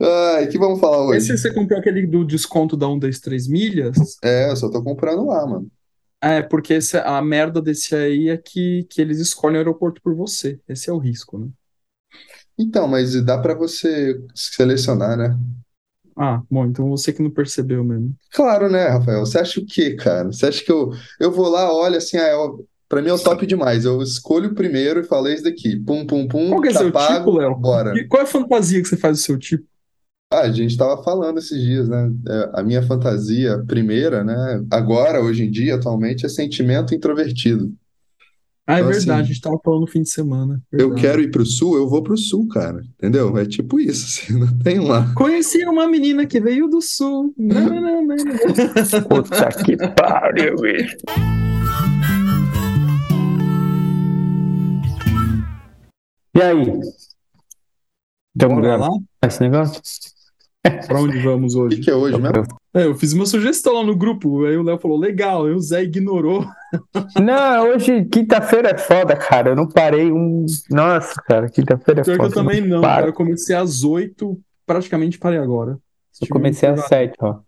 Ai, que vamos falar hoje? Esse você comprou aquele do desconto da 1 das 3 milhas? É, eu só tô comprando lá, mano. É, porque esse- a merda desse aí é que, que eles escolhem o aeroporto por você. Esse é o risco, né? Então, mas dá pra você selecionar, né? Ah, bom, então você que não percebeu mesmo. Claro, né, Rafael? Você acha o quê, cara? Você acha que eu, eu vou lá, olha assim, ah, é, pra mim é o top demais. Eu escolho o primeiro e falei isso daqui. Pum, pum, pum, Qual que é tá seu pago, tipo, Léo? bora. E Qual é a fantasia que você faz do seu tipo? Ah, a gente tava falando esses dias, né? É, a minha fantasia primeira, né? Agora, hoje em dia, atualmente, é sentimento introvertido. Ah, é Então, verdade, assim, a gente tava falando no fim de semana. Eu Verdade. quero ir pro sul, eu vou pro sul, cara. Entendeu? É tipo isso, assim, não tem lá. Conheci uma menina que veio do sul. Nananana. Puta que pariu, bicho. E aí? Então, Bora grava lá? esse negócio? Pra onde vamos O que hoje? que é hoje mesmo? É, eu fiz uma sugestão lá no grupo, aí o Léo falou, legal, aí o Zé ignorou. Não, hoje, quinta-feira é foda, cara. Eu não parei um. Nossa, cara, quinta-feira é Pior que foda. eu também não, paro. cara. Eu comecei às oito, praticamente parei agora. Eu Tive comecei às sete, ó.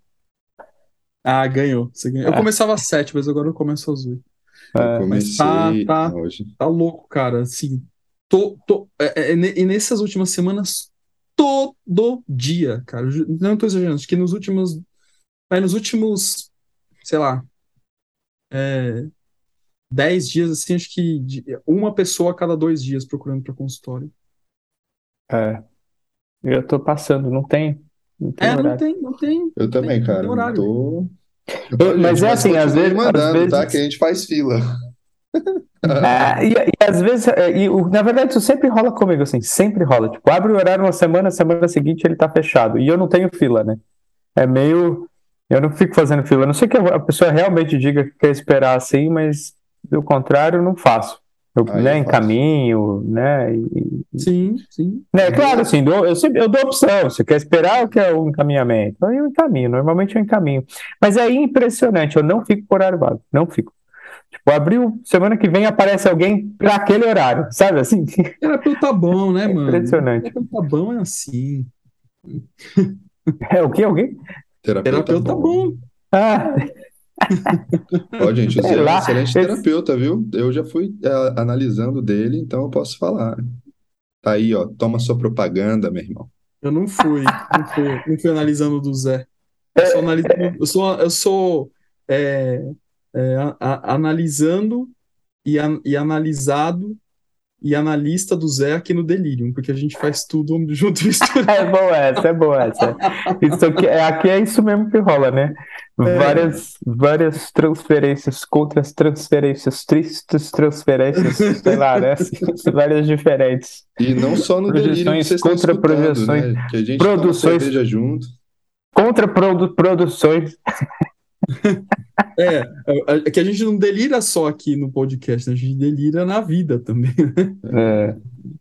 Ah, ganhou. Você ganhou. Eu Ah. começava às sete, mas agora eu começo às oito. É, comecei tá- tá. hoje. Tá louco, cara. Assim, tô, tô, é, é, e nessas últimas semanas, todo dia, cara. Eu Não tô exagerando, acho que nos últimos. Aí nos últimos, sei lá, é, 10 dias, assim, acho que uma pessoa a cada dois dias procurando para consultório. é. Eu tô passando, não tem. Não tem É, não horário. tem, não tem. Eu também, Tem- cara. Não tô. Olha, mas é assim, às vezes- mandando, às vezes- tá? Que a gente faz fila. É, e, e às vezes, é, e o- na verdade, isso sempre rola comigo, assim, sempre rola. Tipo, abre o horário uma semana, semana seguinte ele tá fechado. E eu não tenho fila, né? É meio. Eu não fico fazendo fila. A não sei que a pessoa realmente diga que quer esperar assim, mas do contrário, eu não faço. Eu, Aí né, eu faço. encaminho, né? e- Sim, sim. né, claro, assim, dou- eu, sempre, eu dou opção. Você quer esperar ou quer um encaminhamento? Aí eu encaminho, normalmente eu encaminho. Mas é impressionante, eu não fico por horário vago, não fico. Tipo, abriu, semana que vem aparece alguém para aquele horário, sabe assim? Terapeuta bom, né, mano? Impressionante. Terapeuta bom é assim. É o quê? Alguém? Terapeuta, Terapeuta bom. Ah, Ó, gente, o Zé é um excelente esse- terapeuta, viu? Eu já fui é, analisando dele, então eu posso falar. Tá aí, ó. Toma sua propaganda, meu irmão. Eu não fui, não fui, não fui analisando do Zé. Eu sou, analisando, eu sou, eu sou é, é, a- a- analisando e, an- e analisado e analista do Zé aqui no Delirium, porque a gente faz tudo junto e misturado. é boa essa, é boa essa. Isso aqui, é, aqui é isso mesmo que rola, né? É. Várias, várias transferências, contras transferências, tristes transferências, sei lá, né? Várias diferentes. E não só no Projeções vocês estão contra projeções. né? Que a gente Produções. junto. Contra produ produções. É, é que a gente não delira só aqui no podcast, né? a gente delira na vida também. É,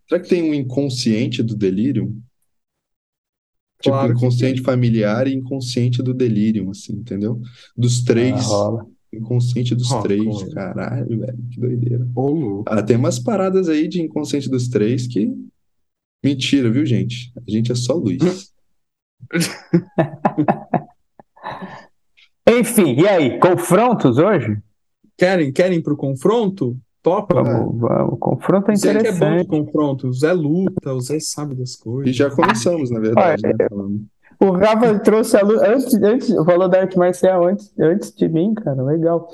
Será que tem um inconsciente do delírio? Tipo, Claro que inconsciente familiar e inconsciente do delírio, assim, entendeu? Dos três. ah, rola. Inconsciente dos Rola, três. rola. Caralho, velho, que doideira. Louco. Ah, tem umas paradas aí de inconsciente dos três que. Mentira, viu, gente? A gente é só luz. Enfim, e aí? Confrontos hoje? Querem, querem pro confronto? Topa? Vamos, vamos. Confronto é O Zé que é bom de interessante. confronto, o Zé luta, o Zé sabe das E coisas. já começamos, na verdade, né? falando. O Rafa trouxe a luz antes, antes, falou da arte marcial antes, antes de mim, cara, legal.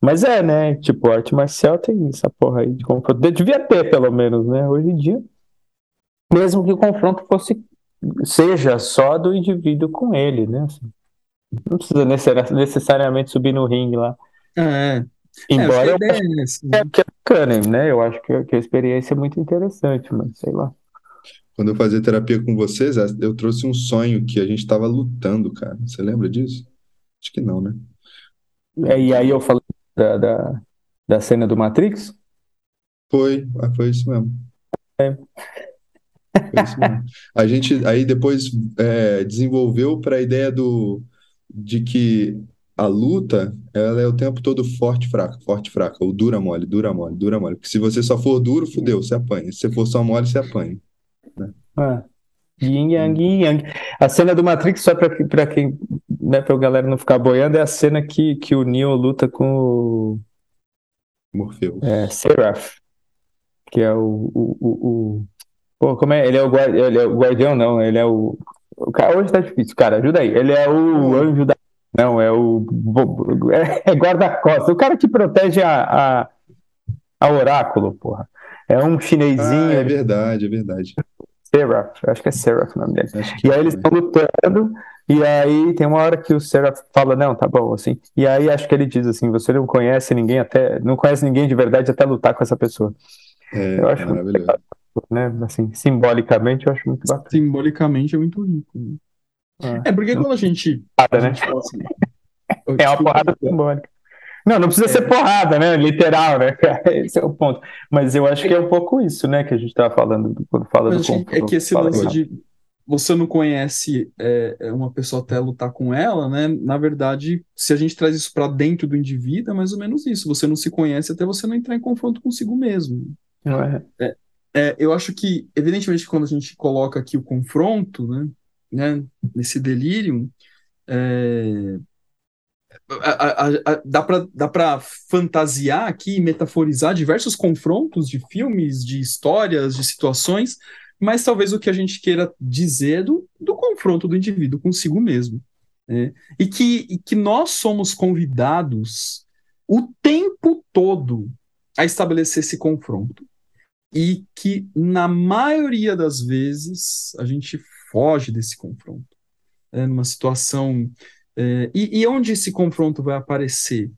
Mas é, né? Tipo, arte marcial tem essa porra aí de confronto. Devia ter, pelo menos, né? Hoje em dia. Mesmo que o confronto fosse seja só do indivíduo com ele, né? Assim, não precisa necessari- necessariamente subir no ringue lá. É, Embora é, eu é né? acho que é bacana, né? Eu acho que, que a experiência é muito interessante, mas sei lá. Quando eu fazia terapia com vocês, eu trouxe um sonho que a gente tava lutando, cara. Você lembra disso? Acho que não, né? É, E aí eu falei da, da, da cena do Matrix. Foi, ah, foi isso mesmo. É. Foi isso mesmo. A gente aí depois é, desenvolveu para a ideia do de que a luta ela é o tempo todo forte, fraca, forte, fraca, ou dura mole, dura mole, dura mole. Porque se você só for duro, fudeu, você apanha. Se você for só mole, você apanha. É. Yin Yang, Yin Yang. A cena do Matrix, só pra quem, né, pra galera não ficar boiando, é a cena que, que o Neo luta com o Morfeu. é, Seraph, que é o, o, o, o- Pô, como é? Ele é o, guardi... ele é o guardião, não, ele é o. o cara, hoje tá difícil, cara, ajuda aí. Ele é o anjo da. Não, é o. É guarda-costas, o cara que protege a, a, a oráculo, porra. É um Ah, chinesinho, é ele- verdade, é verdade. Seraph, acho que é Seraph o nome dele. E aí eles é. estão lutando, e aí tem uma hora que o Seraph fala, não, tá bom, assim. E aí acho que ele diz assim, você não conhece ninguém até, não conhece ninguém de verdade até lutar com essa pessoa, É, eu acho muito maravilhoso. né? Assim, simbolicamente eu acho muito bacana. Simbolicamente é muito rico. né? É, porque quando a gente. Porrada, né? gente assim, É uma porrada simbólica. Não, não precisa É. ser porrada, né? Literal, né? Esse é o ponto. Mas eu acho que é um pouco isso, né? Que a gente tava falando quando fala Mas do que é que esse lance aí. de você não conhece é, é, uma pessoa até lutar com ela, né? Na verdade, se a gente traz isso para dentro do indivíduo, é mais ou menos isso. Você não se conhece até você não entrar em confronto consigo mesmo. Não é? É, eu acho que, evidentemente, quando a gente coloca aqui o confronto, né, né, nesse delírio, é, a- dá para fantasiar aqui metaforizar diversos confrontos de filmes, de histórias, de situações, mas talvez o que a gente queira dizer do, do confronto do indivíduo consigo mesmo. né? E, que, e que nós somos convidados o tempo todo a estabelecer esse confronto e que, na maioria das vezes, a gente foge desse confronto. É, numa situação. é, e, e onde esse confronto vai aparecer?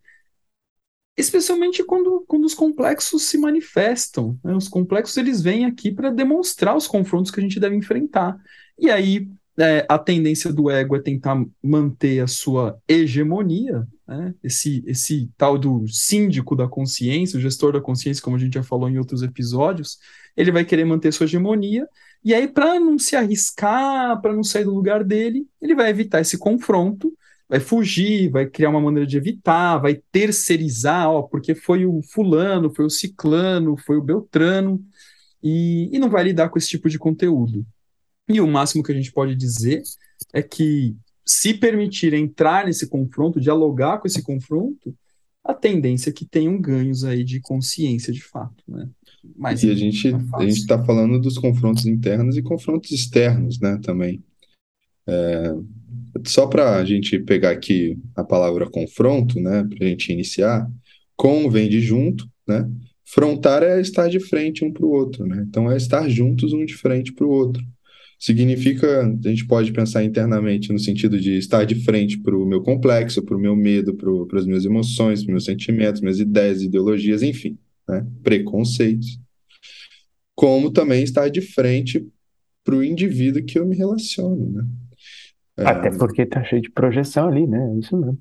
Especialmente quando, quando os complexos se manifestam. né? Os complexos eles vêm aqui para demonstrar os confrontos que a gente deve enfrentar. E aí é, a tendência do ego é tentar manter a sua hegemonia, né? esse, esse tal do síndico da consciência, o gestor da consciência, como a gente já falou em outros episódios, ele vai querer manter sua hegemonia, e aí, para não se arriscar, para não sair do lugar dele, ele vai evitar esse confronto, vai fugir, vai criar uma maneira de evitar, vai terceirizar, ó, porque foi o fulano, foi o ciclano, foi o beltrano, e, e não vai lidar com esse tipo de conteúdo. E o máximo que a gente pode dizer é que, se permitir entrar nesse confronto, dialogar com esse confronto, a tendência é que tenham ganhos aí de consciência de fato, né? Mas E a gente é a gente está falando dos confrontos internos e confrontos externos, né, também. É, só para a gente pegar aqui a palavra confronto, né, para a gente iniciar, com vem de junto, né? Frontar é estar de frente um para o outro, né? Então é estar juntos um de frente para o outro. Significa, a gente pode pensar internamente no sentido de estar de frente para o meu complexo, para o meu medo, para as minhas emoções, para os meus sentimentos, minhas ideias, ideologias, enfim, né? Preconceitos. Como também estar de frente para o indivíduo que eu me relaciono, né? É, Até porque tá cheio de projeção ali, né? Isso mesmo.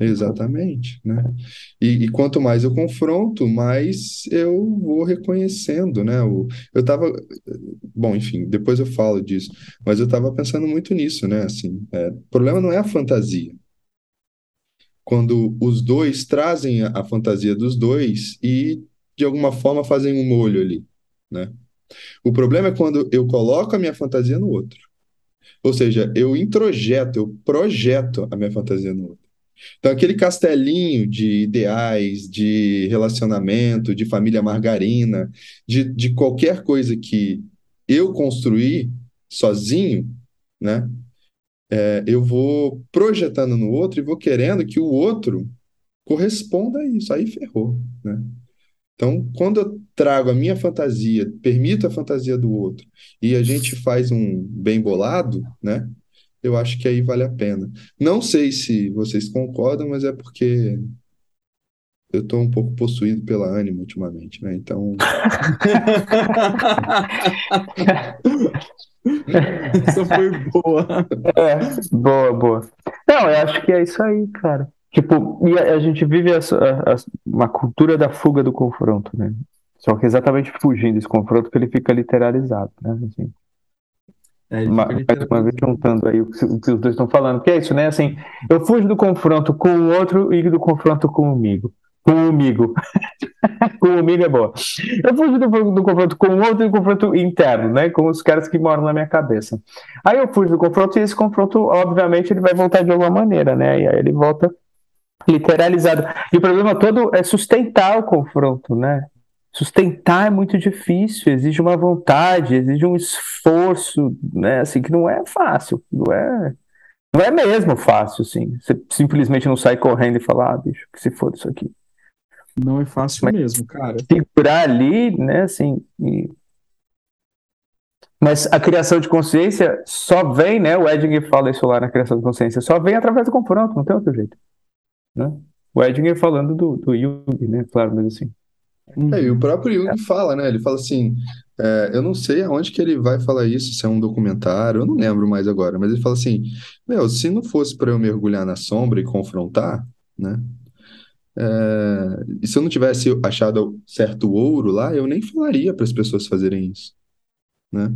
Exatamente, né? E, e quanto mais eu confronto, mais eu vou reconhecendo, né? O, eu tava, bom, enfim, depois eu falo disso, mas eu tava pensando muito nisso, né? Assim, é, o problema não é a fantasia. Quando os dois trazem a, a fantasia dos dois e de alguma forma fazem um molho ali, né? O problema é quando eu coloco a minha fantasia no outro. Ou seja, eu introjeto, eu projeto a minha fantasia no outro. Então, aquele castelinho de ideais, de relacionamento, de família margarina, de, de qualquer coisa que eu construí sozinho, né? É, eu vou projetando no outro e vou querendo que o outro corresponda a isso. Aí ferrou, né? Então, quando eu trago a minha fantasia, permito a fantasia do outro, e a gente faz um bem bolado, né? Eu acho que aí vale a pena. Não sei se vocês concordam, mas é porque eu estou um pouco possuído pela ânima ultimamente, né? Então, Essa foi boa. É, boa, boa. Não, eu acho que é isso aí, cara. Tipo, e a, a gente vive a- a- uma cultura da fuga do confronto, né? Só que exatamente fugindo desse confronto que ele fica literalizado, né? Assim, É, uma vez juntando aí o que, o que os dois estão falando, que é isso, né? Assim, eu fujo do confronto com o outro e do confronto comigo. com o amigo. com o amigo é boa. Eu fujo do, do confronto com o outro e do confronto interno, né? Com os caras que moram na minha cabeça. Aí eu fujo do confronto e esse confronto, obviamente, ele vai voltar de alguma maneira, né? E aí ele volta literalizado. E o problema todo é sustentar o confronto, né? Sustentar é muito difícil, exige uma vontade, exige um esforço, né? Assim, que não é fácil, não é, não é mesmo fácil, assim. Você simplesmente não sai correndo e falar, ah, bicho, que se for isso aqui. Não é fácil Mas, mesmo, cara. Segurar ali, né, assim. E... Mas a criação de consciência só vem, né? O Edinger fala isso lá na criação de consciência, só vem através do confronto, não tem outro jeito. Né? O Edinger falando do, do Jung, né? Claro, mas assim. É, e o próprio Jung fala, né? Ele fala assim: é, eu não sei aonde que ele vai falar isso, se é um documentário, eu não lembro mais agora, mas ele fala assim: meu, se não fosse para eu mergulhar na sombra e confrontar, né? É, e se eu não tivesse achado certo ouro lá, eu nem falaria para as pessoas fazerem isso, né?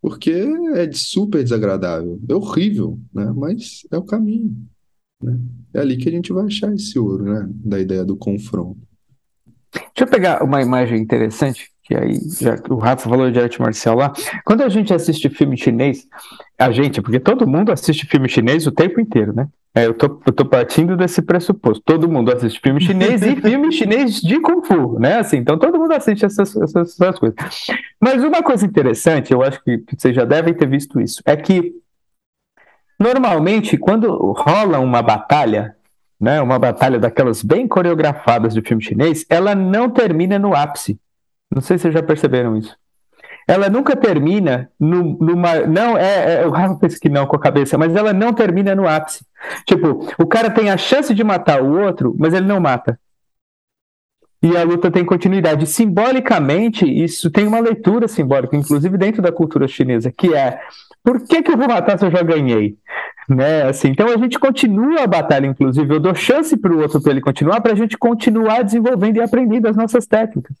Porque é super desagradável, é horrível, né? Mas é o caminho, né? É ali que a gente vai achar esse ouro, né? Da ideia do confronto. Deixa eu pegar uma imagem interessante, que aí já o Rafa falou de arte marcial lá. Quando a gente assiste filme chinês, a gente, porque todo mundo assiste filme chinês o tempo inteiro, né? É, eu, tô, eu tô partindo desse pressuposto. Todo mundo assiste filme chinês e filme chinês de Kung Fu, né? Assim, então todo mundo assiste essas, essas, essas coisas. Mas uma coisa interessante, eu acho que vocês já devem ter visto isso, é que normalmente quando rola uma batalha, né, uma batalha daquelas bem coreografadas de filme chinês, ela não termina no ápice. Não sei se vocês já perceberam isso ela nunca termina no, numa. Não, é, é, o Rafa pensa que não com a cabeça, mas ela não termina no ápice. Tipo, o cara tem a chance de matar o outro, mas ele não mata. E a luta tem continuidade. Simbolicamente, isso tem uma leitura simbólica, inclusive dentro da cultura chinesa, que é por que, que eu vou matar se eu já ganhei? Né? Assim, então a gente continua a batalha, inclusive. Eu dou chance para o outro para ele continuar, para a gente continuar desenvolvendo e aprendendo as nossas técnicas.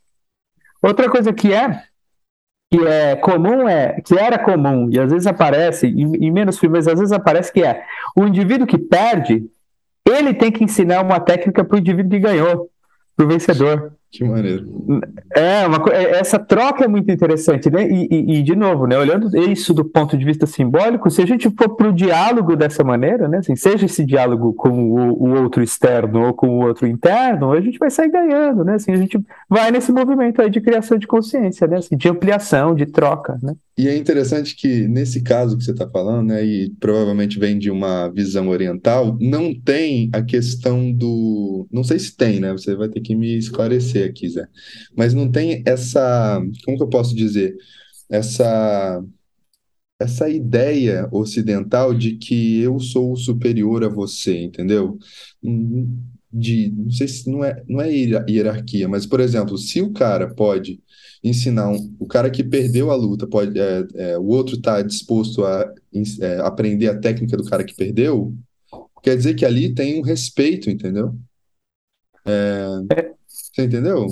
Outra coisa que é que é comum é que era comum e às vezes aparece em, em menos filmes às vezes aparece que é o indivíduo que perde ele tem que ensinar uma técnica para o indivíduo que ganhou para o vencedor que maneiro. É, uma, é, essa troca é muito interessante, né? E, e, e, de novo, né? Olhando isso do ponto de vista simbólico, se a gente for para o diálogo dessa maneira, né? Assim, seja esse diálogo com o, o, outro externo ou com o outro interno, a gente vai sair ganhando, né? Assim, a gente vai nesse movimento aí de criação de consciência, né? Assim, de ampliação, de troca, né? E é interessante que nesse caso que você está falando, né, e provavelmente vem de uma visão oriental, não tem a questão do. Não sei se tem, né? Você vai ter que me esclarecer aqui, Zé. Mas não tem essa. Como que eu posso dizer? Essa. Essa ideia ocidental de que eu sou superior a você, entendeu? De, não sei se não é, não é hierarquia, mas, por exemplo, se o cara pode ensinar um, o cara que perdeu a luta, pode, é, é, o outro está disposto a é, aprender a técnica do cara que perdeu, quer dizer que ali tem um respeito, entendeu? É, é. Você entendeu?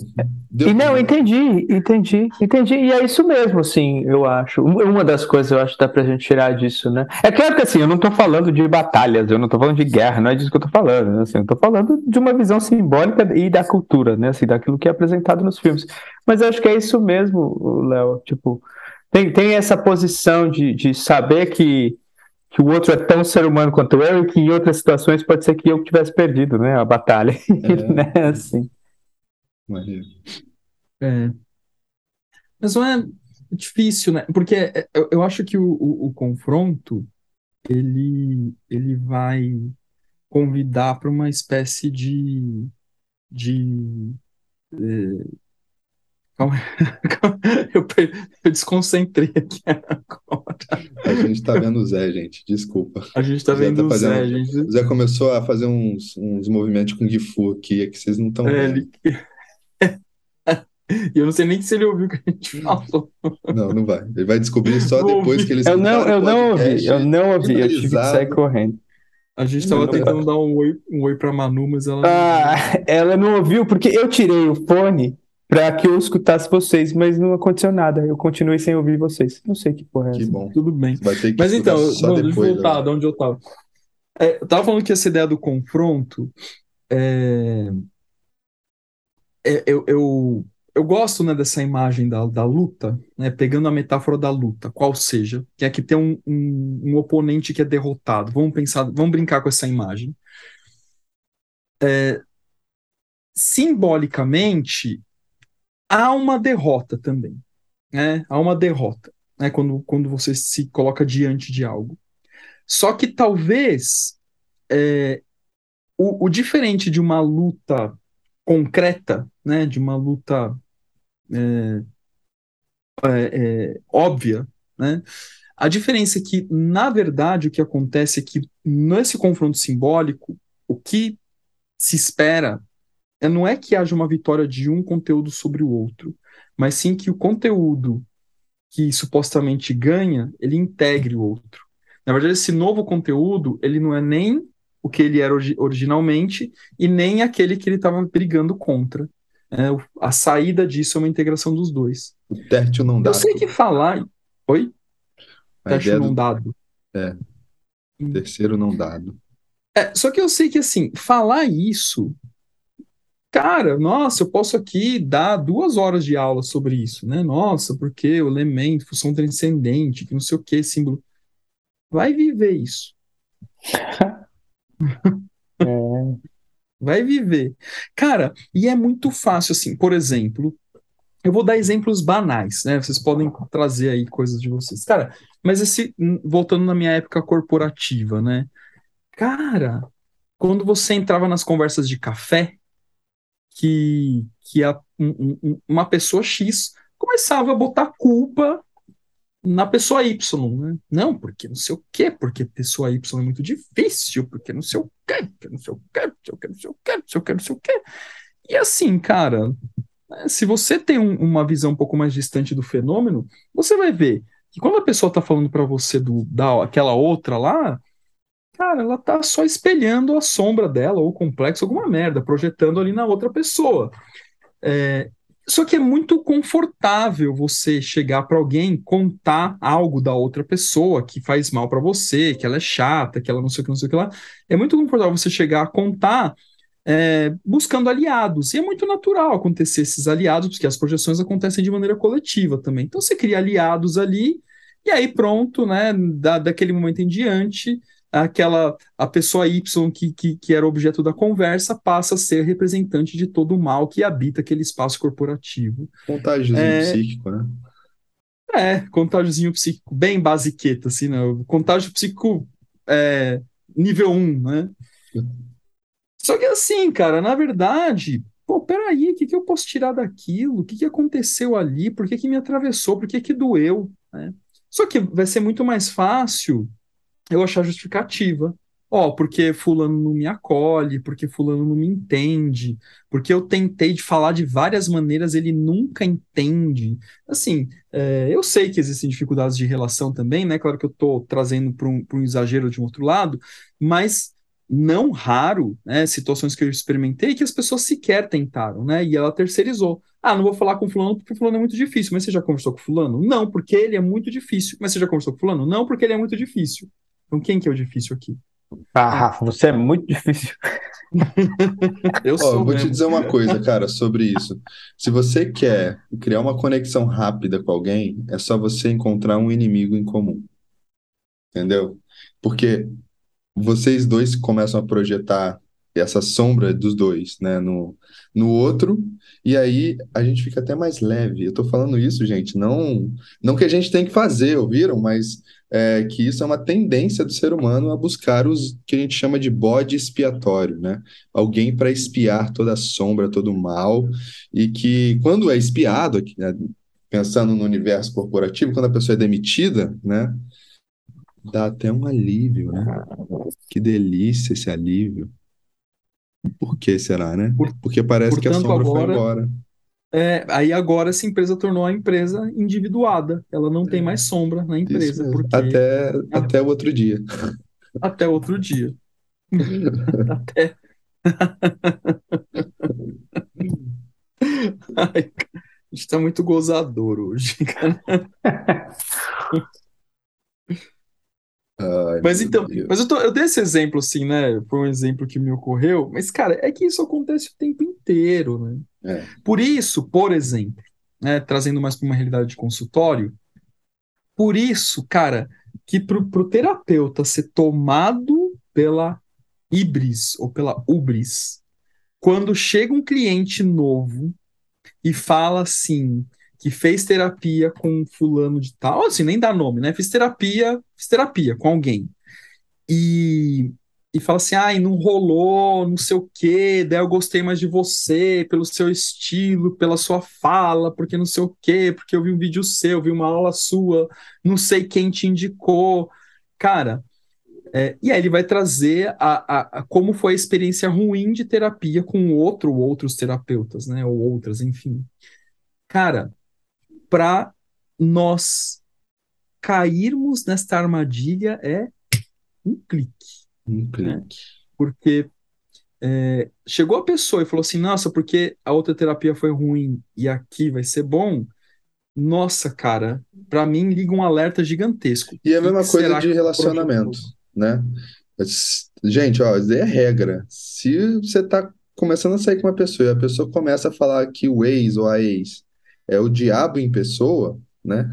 Deu e não, entendi, entendi, entendi. E é isso mesmo, assim, eu acho. Uma das coisas eu acho que dá pra gente tirar disso, né? É claro que assim, eu não tô falando de batalhas, eu não tô falando de guerra, não é disso que eu tô falando, né? Assim, eu tô falando de uma visão simbólica e da cultura, né? Assim, daquilo que é apresentado nos filmes. Mas eu acho que é isso mesmo, Léo. Tipo, tem, tem essa posição de, de saber que que o outro é tão ser humano quanto eu e que em outras situações pode ser que eu tivesse perdido, né, a batalha, é. né, assim. É. Mas não é difícil, né? Porque é, eu, eu acho que o, o, o confronto ele, ele vai convidar para uma espécie de, de é... Calma, eu, eu desconcentrei aqui agora. A gente está vendo o Zé, gente, desculpa. A gente está vendo tá o Zé, gente. O Zé começou a fazer uns, uns movimentos com Gifu aqui, é que vocês não estão é, vendo. Ele... E eu não sei nem se ele ouviu o que a gente falou. Não, não vai. Ele vai descobrir só não depois ouvi. que ele Eu não, eu não ouvi, eu não ouvi, eu tive que sair correndo. A gente estava tentando dar um oi, um oi pra Manu, mas ela. Ah, ela não ouviu, porque eu tirei o fone para que eu escutasse vocês, mas não aconteceu nada. Eu continuei sem ouvir vocês. Não sei que porra é Que bom. Tudo bem. Que mas então, mano, deixa eu voltar de onde eu tava. É, eu tava falando que essa ideia do confronto é, é, eu, eu, eu gosto né, dessa imagem da, da luta, né, pegando a metáfora da luta, qual seja, que é que tem um, um, um oponente que é derrotado. Vamos pensar, vamos brincar com essa imagem. É, simbolicamente, há uma derrota também. Né? Há uma derrota né? quando, quando você se coloca diante de algo. Só que talvez é, o, o, diferente de uma luta concreta, né? de uma luta é, é, é óbvia, né? a diferença é que, na verdade, o que acontece é que nesse confronto simbólico, o que se espera é, não é que haja uma vitória de um conteúdo sobre o outro, mas sim que o conteúdo que supostamente ganha, ele integre o outro. Na verdade, esse novo conteúdo, ele não é nem o que ele era originalmente e nem aquele que ele estava brigando contra. É, a saída disso é uma integração dos dois. O tértil não dado. Eu sei que falar. Oi? Tértil não do... dado. É. Terceiro não dado. É, só que eu sei que, assim, falar isso Cara, nossa, eu posso aqui dar duas horas de aula sobre isso, né? Nossa, porque o elemento, função transcendente, que não sei o que, símbolo. Vai viver isso. é. Vai viver. Cara, e é muito fácil, assim, por exemplo, eu vou dar exemplos banais, né? Vocês podem trazer aí coisas de vocês. Cara, mas esse, voltando na minha época corporativa, né? Cara, quando você entrava nas conversas de café, que, que a, um, uma pessoa X começava a botar culpa na pessoa Y, né? Não, porque não sei o quê, porque pessoa Y é muito difícil, porque não sei o quê, porque não sei o quê, não sei o quê, não sei o quê, não sei o quê, não sei o quê. E assim, cara, né, se você tem um, uma visão um pouco mais distante do fenômeno, você vai ver que quando a pessoa está falando para você do, da aquela outra lá, cara, ela tá só espelhando a sombra dela, ou o complexo, alguma merda, projetando ali na outra pessoa. É, só que é muito confortável você chegar para alguém contar algo da outra pessoa que faz mal para você, que ela é chata, que ela não sei o que, não sei o que lá. É muito confortável você chegar a contar é, buscando aliados. E é muito natural acontecer esses aliados, porque as projeções acontecem de maneira coletiva também. Então você cria aliados ali, e aí pronto, né? Da, daquele momento em diante, aquela a pessoa Y que, que, que era objeto da conversa passa a ser representante de todo o mal que habita aquele espaço corporativo. Contágiozinho é, psíquico, né? É, contágiozinho psíquico, bem basiqueta, assim, né? Contágio psíquico é, nível 1, né? Só que assim, cara, na verdade, pô, peraí, o que, que eu posso tirar daquilo? O que, que aconteceu ali? Por que, que me atravessou? Por que, que doeu? Né? Só que vai ser muito mais fácil eu achar justificativa. Ó, oh, porque fulano não me acolhe, porque fulano não me entende, porque eu tentei de falar de várias maneiras, ele nunca entende. Assim, é, eu sei que existem dificuldades de relação também, né? Claro que eu estou trazendo para um, um exagero de um outro lado, mas não raro, né, situações que eu experimentei que as pessoas sequer tentaram, né? E ela terceirizou. Ah, não vou falar com fulano porque fulano é muito difícil. Mas você já conversou com fulano? Não, porque ele é muito difícil. Mas você já conversou com fulano? Não, porque ele é muito difícil. Então, quem que é o difícil aqui? Ah, Rafa, você é muito difícil. eu sou. Oh, vou te dizer uma coisa, cara, sobre isso. Se você quer criar uma conexão rápida com alguém, é só você encontrar um inimigo em comum. Entendeu? Porque vocês dois começam a projetar essa sombra dos dois, né, no, no outro, e aí a gente fica até mais leve. Eu tô falando isso, gente, não, não que a gente tem que fazer, ouviram? Mas é, que isso é uma tendência do ser humano a buscar os que a gente chama de bode expiatório, né? Alguém para espiar toda a sombra, todo o mal, e que quando é espiado, né, pensando no universo corporativo, quando a pessoa é demitida, né? Dá até um alívio, né? Que delícia esse alívio. Por que será, né? Porque parece Portanto, que a sombra agora, foi embora. É, aí agora essa empresa tornou a empresa individuada. Ela não tem mais sombra na empresa. Porque... Até, até o outro dia. Até outro dia. até. Ai, a gente tá muito gozador hoje, cara. Ai, Mas então, Deus. mas eu, tô- eu dei esse exemplo assim, né? Foi um exemplo que me ocorreu, mas, cara, é que isso acontece o tempo inteiro, né? É. Por isso, por exemplo, né, trazendo mais para uma realidade de consultório, por isso, cara, que pro, pro terapeuta ser tomado pela hibris ou pela ubris, quando chega um cliente novo e fala assim, que fez terapia com fulano de tal, assim, nem dá nome, né? Fiz terapia, fiz terapia com alguém. E, e fala assim, ai, não rolou, não sei o quê, daí eu gostei mais de você, pelo seu estilo, pela sua fala, porque não sei o quê, porque eu vi um vídeo seu, vi uma aula sua, não sei quem te indicou. Cara, é, e aí ele vai trazer a, a, a como foi a experiência ruim de terapia com outro ou outros terapeutas, né? Ou outras, enfim. Cara, para nós cairmos nesta armadilha é um clique. Um clique. Porque é, chegou a pessoa e falou assim: Nossa, porque a outra terapia foi ruim e aqui vai ser bom. Nossa, cara, para mim liga um alerta gigantesco. E é a mesma coisa de relacionamento, né? Gente, ó, é regra. Se você tá começando a sair com uma pessoa e a pessoa começa a falar que o ex ou a ex é o diabo em pessoa, né?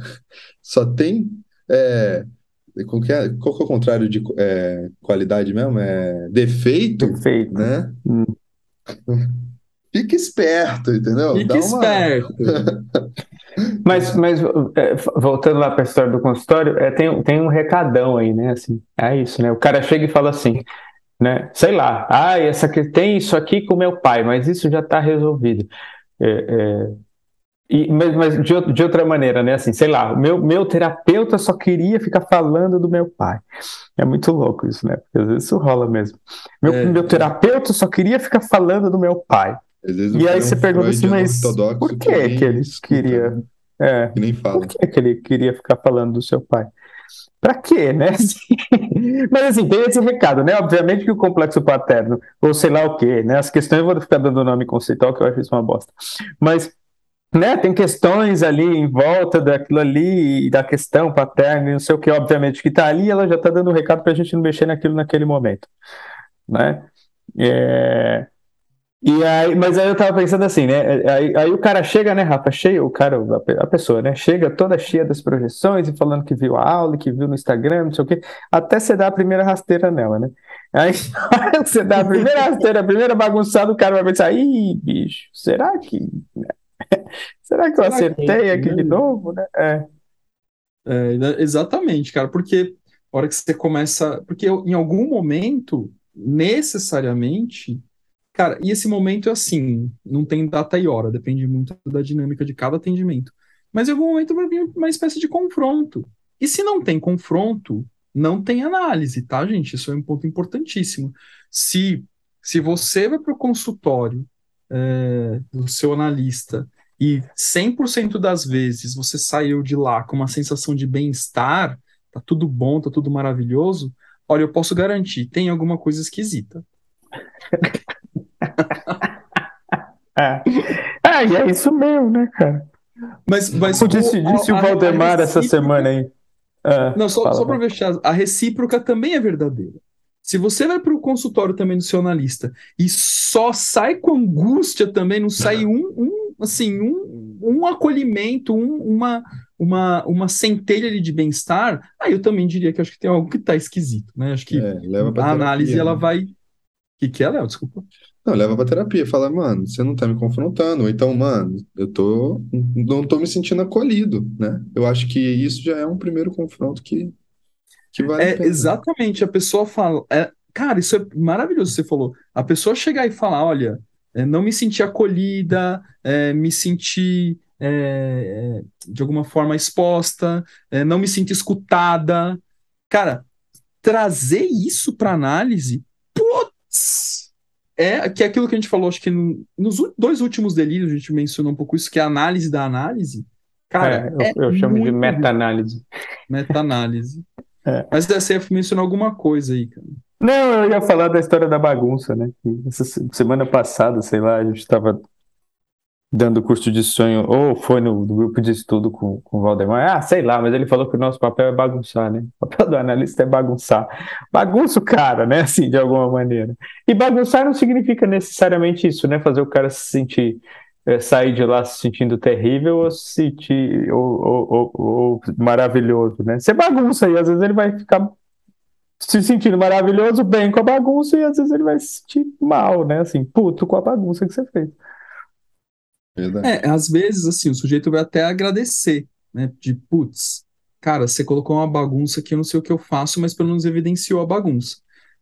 Só tem. É, qual que é, qual que é o contrário de é, qualidade mesmo? É defeito, Perfeito. né? Hum. Fica esperto, entendeu? Dá uma- esperto. Mas, mas é, voltando lá para a história do consultório, é, tem, tem um recadão aí, né? Assim, é isso, né? O cara chega e fala assim, né? Sei lá, ah, essa que tem isso aqui com meu pai, mas isso já está resolvido. É, é, e, mas mas de, de outra maneira, né? Assim, sei lá, o meu, meu terapeuta só queria ficar falando do meu pai. É muito louco isso, né? Porque às vezes isso rola mesmo. Meu, É, meu é. terapeuta só queria ficar falando do meu pai. E aí é um você pergunta assim, mas por que nem que ele escuta, queria? É, Que nem fala. por que que ele queria ficar falando do seu pai? Pra quê, né? Assim, Mas assim, tem esse recado, né? Obviamente que o complexo paterno, ou sei lá o quê, né? As questões, eu vou ficar dando nome conceitual, que eu acho isso uma bosta. Mas, né, tem questões ali em volta daquilo ali, da questão paterna e não sei o que, obviamente, que tá ali, ela já tá dando um recado pra gente não mexer naquilo naquele momento, né? É, E aí, mas aí eu tava pensando assim, né? Aí, aí o cara chega, né, Rafa? Cheio, o cara, a pe- a pessoa, né? Chega toda cheia das projeções e falando que viu a aula, que viu no Instagram, não sei o quê, até você dar a primeira rasteira nela, né? Aí você dá a primeira rasteira, a primeira bagunçada, o cara vai pensar, ih, bicho, será que. Será que eu Será que- acertei aqui de né? novo, né? É. É, exa- exatamente, cara, porque a hora que você começa. Porque eu- em algum momento, necessariamente. Cara, e esse momento é assim, não tem data e hora, depende muito da dinâmica de cada atendimento. Mas em algum momento vai vir uma espécie de confronto. E se não tem confronto, não tem análise, tá, gente? Isso é um ponto importantíssimo. Se, se você vai para o consultório é, do seu analista e 100% das vezes você saiu de lá com uma sensação de bem-estar, tá tudo bom, tá tudo maravilhoso, olha, eu posso garantir, tem alguma coisa esquisita. É. Ah, é isso mesmo, né, cara? Mas, mas Como disse, disse o a- a Valdemar essa semana aí. Ah, Não, só, fala, só para fechar, a recíproca também é verdadeira. Se você vai para o consultório também do seu analista e só sai com angústia também, não sai um, um assim, um, um acolhimento, um- uma, uma, uma centelha ali de bem-estar, aí eu também diria que acho que tem algo que está esquisito, né? Acho que É, a análise terapia, ela né? vai. O que, que é, Léo? Desculpa. Não, leva pra terapia. Fala, mano, você não tá me confrontando. Ou então, mano, eu tô, não tô me sentindo acolhido, né? Eu acho que isso já é um primeiro confronto que, que vale a É, pena. exatamente, a pessoa fala. é, cara, isso é maravilhoso, você falou. A pessoa chegar e falar: olha, não me senti acolhida, é, me senti é, é, de alguma forma exposta, é, não me sinto escutada. Cara, trazer isso para análise, putz! É que é aquilo que a gente falou, acho que no- nos dois últimos delírios a gente mencionou um pouco isso, que é a análise da análise. Cara, É, eu, eu chamo de meta-análise. Meta-análise. É. Mas você ia mencionar alguma coisa aí, cara. Não, eu ia falar da história da bagunça, né? Essa se- semana passada, sei lá, a gente estava dando curso de sonho, ou foi no, no grupo de estudo com, com o Valdemar. Ah, sei lá, mas ele falou que o nosso papel é bagunçar, né? O papel do analista é bagunçar. Bagunça o cara, né? Assim, de alguma maneira. E bagunçar não significa necessariamente isso, né? Fazer o cara se sentir. É, sair de lá se sentindo terrível ou se sentir ou, ou, ou, ou maravilhoso, né? Você bagunça e às vezes ele vai ficar se sentindo maravilhoso, bem com a bagunça, e às vezes ele vai se sentir mal, né? Assim, puto com a bagunça que você fez. Verdade. É, às vezes, assim, o sujeito vai até agradecer, né? De, putz, cara, você colocou uma bagunça aqui, eu não sei o que eu faço, mas pelo menos evidenciou a bagunça.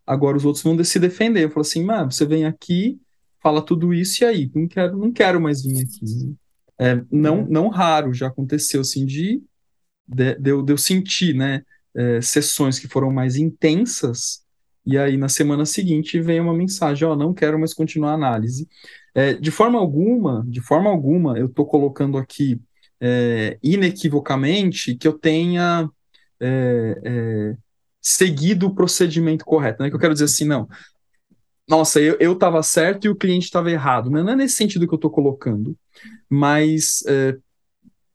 Agora os outros vão se defender. Eu falo assim, mano, você vem aqui, fala tudo isso e aí? Não quero, não quero mais vir aqui. É, não, é. não raro, já aconteceu assim de, de, de, eu, de eu sentir, né? É, sessões que foram mais intensas, e aí na semana seguinte vem uma mensagem, ó, não quero mais continuar a análise. É, de forma alguma, de forma alguma, eu estou colocando aqui é, inequivocamente que eu tenha é, é, seguido o procedimento correto. Não é que eu quero dizer assim, não. Nossa, eu estava certo e o cliente estava errado. Não é nesse sentido que eu estou colocando. Mas é,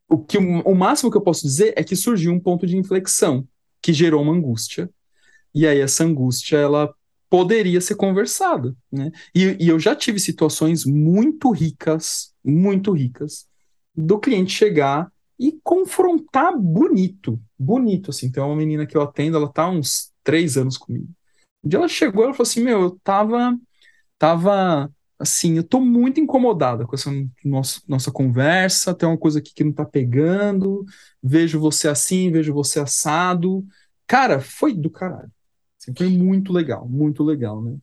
o, que, o máximo que eu posso dizer é que surgiu um ponto de inflexão que gerou uma angústia. E aí essa angústia, ela poderia ser conversada, né? E, e, eu já tive situações muito ricas, muito ricas, do cliente chegar e confrontar bonito, bonito, assim. Tem uma menina que eu atendo, ela tá há uns três anos comigo. Um dia ela chegou, ela falou assim, meu, eu tava, tava, assim, eu tô muito incomodada com essa nossa, nossa conversa, tem uma coisa aqui que não tá pegando, vejo você assim, vejo você assado. Cara, foi do caralho Assim, foi muito legal, muito legal, né?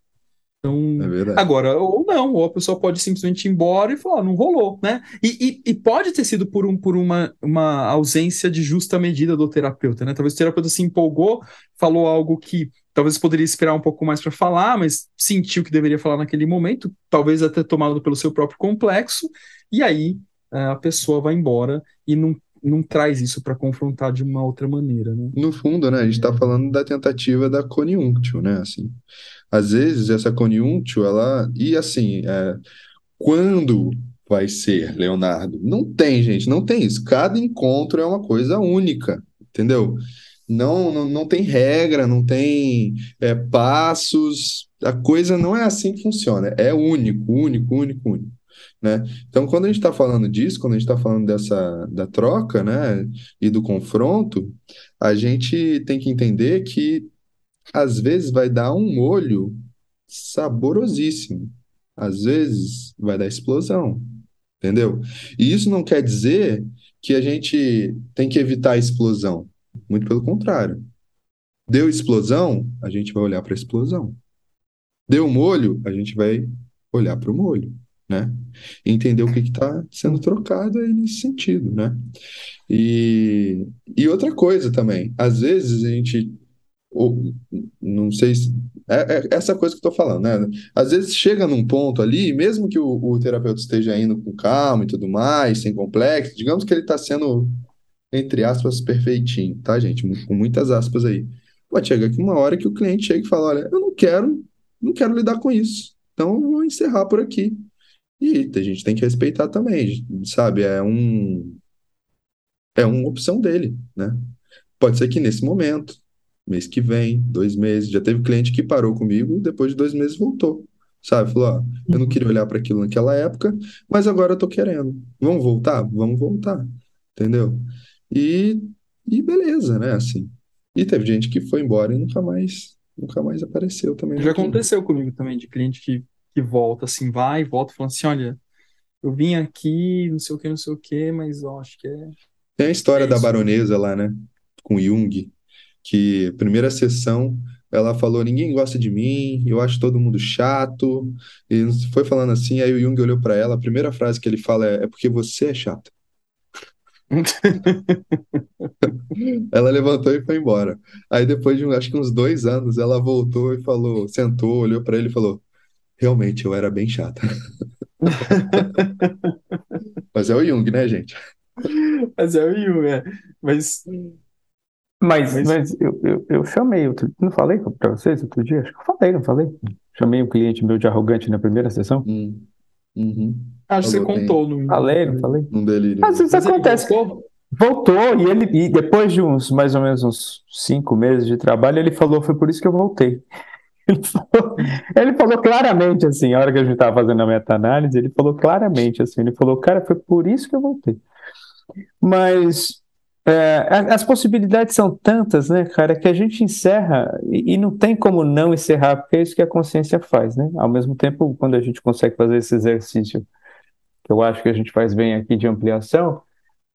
Então, é agora, ou não, ou a pessoa pode simplesmente ir embora e falar, não rolou, né? E, e, e, pode ter sido por, um, por uma, uma ausência de justa medida do terapeuta, né? Talvez o terapeuta se empolgou, falou algo que talvez poderia esperar um pouco mais para falar, mas sentiu que deveria falar naquele momento, talvez até tomado pelo seu próprio complexo, e aí é, a pessoa vai embora e não não traz isso para confrontar de uma outra maneira, né? No fundo, né, a gente está falando da tentativa da coniúnctio, né, assim. Às vezes essa coniúnctio, ela e assim, é, quando vai ser, Leonardo? Não tem, gente, não tem isso. Cada encontro é uma coisa única, entendeu? Não, não, não tem regra, não tem é, passos. A coisa não é assim que funciona. É único, único, único, único. Né? Então, quando a gente está falando disso, quando a gente está falando dessa da troca, né, e do confronto, a gente tem que entender que às vezes vai dar um molho saborosíssimo, às vezes vai dar explosão, entendeu? E isso não quer dizer que a gente tem que evitar a explosão, muito pelo contrário. Deu explosão, a gente vai olhar para a explosão. Deu molho, a gente vai olhar para o molho né? Entender o que está sendo trocado aí nesse sentido, né? E, e outra coisa também, às vezes a gente, ou, não sei se, é, é essa coisa que eu estou falando, né? Às vezes chega num ponto ali, mesmo que o, o terapeuta esteja indo com calma e tudo mais, sem complexo, digamos que ele está sendo, entre aspas, perfeitinho, tá, gente? Com muitas aspas aí. Pode chegar aqui uma hora que o cliente chega e fala, olha, eu não quero, não quero lidar com isso, então vou encerrar por aqui. E a gente tem que respeitar também, sabe? É um é uma opção dele, né? Pode ser que nesse momento, mês que vem, dois meses, já teve cliente que parou comigo, depois de dois meses voltou, sabe? Falou, ó, eu não queria olhar para aquilo naquela época, mas agora eu tô querendo. Vamos voltar? Vamos voltar, entendeu? E, e beleza, né? Assim. E teve gente que foi embora e nunca mais, nunca mais apareceu também. Já aconteceu comigo também, de cliente que que volta, assim, vai volta falando assim, olha, eu vim aqui, não sei o que, não sei o que, mas ó, acho que é. Tem a história é da baronesa lá, né? Com Jung, que primeira sessão ela falou: ninguém gosta de mim, eu acho todo mundo chato. E foi falando assim, aí o Jung olhou para ela, a primeira frase que ele fala é: é porque você é chata. ela levantou e foi embora. Aí depois de acho que uns dois anos, ela voltou e falou, sentou, olhou para ele e falou: Realmente, eu era bem chata. Mas é o Jung, né, gente? Mas é o Jung, é. Mas. Mas, mas... mas eu, eu, eu, chamei, outro, não falei pra vocês outro dia? Acho que eu falei, não falei? Chamei um cliente meu de arrogante na primeira sessão. Hum. Uhum. Acho que você Falou, tem- contou no. Falei, não falei? Um delírio. Às vezes Mas acontece. Voltou e ele e depois de uns mais ou menos uns cinco meses de trabalho, ele falou, foi por isso que eu voltei. Ele falou, ele falou claramente assim, a hora que a gente estava fazendo a meta-análise, ele falou claramente assim, ele falou, cara, foi por isso que eu voltei. Mas é, as possibilidades são tantas, né, cara, que a gente encerra e, e não tem como não encerrar, porque é isso que a consciência faz, né? Ao mesmo tempo, quando a gente consegue fazer esse exercício, que eu acho que a gente faz bem aqui de ampliação,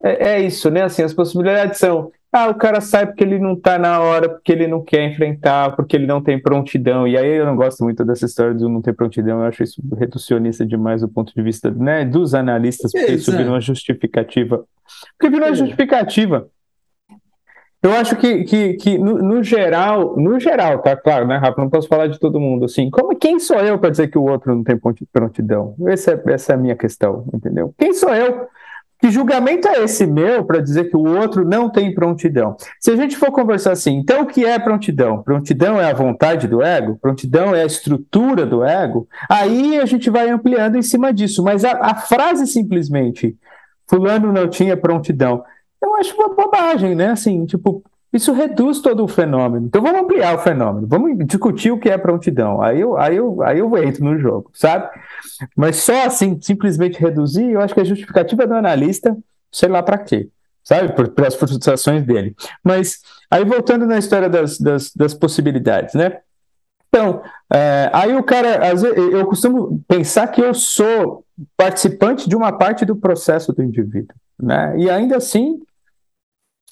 é, é isso, né? Assim, as possibilidades são, ah, o cara sai porque ele não tá na hora, porque ele não quer enfrentar, porque ele não tem prontidão. E aí eu não gosto muito dessa história do não ter prontidão, eu acho isso reducionista demais do ponto de vista, né, dos analistas, porque isso é. virou uma justificativa. Porque virou uma É. justificativa. Eu acho que, que, que no, no geral, no geral, tá claro, né, Rafa? Não posso falar de todo mundo assim. Como, quem sou eu para dizer que o outro não tem prontidão? Essa é, essa é a minha questão, entendeu? Quem sou eu? Que julgamento é esse meu para dizer que o outro não tem prontidão? Se a gente for conversar assim, então o que é prontidão? Prontidão é a vontade do ego? Prontidão é a estrutura do ego? Aí a gente vai ampliando em cima disso. Mas a, a frase simplesmente, fulano não tinha prontidão, eu acho uma bobagem, né? Assim, tipo, isso reduz todo o fenômeno. Então vamos ampliar o fenômeno, vamos discutir o que é prontidão. Aí eu, aí eu, aí eu entro no jogo, sabe? Mas só assim, simplesmente reduzir, eu acho que a justificativa do analista, sei lá para quê, sabe? Por, pelas frustrações dele. Mas aí voltando na história das, das, das possibilidades, né? Então, é, aí o cara, às vezes, eu costumo pensar que eu sou participante de uma parte do processo do indivíduo, né? E ainda assim,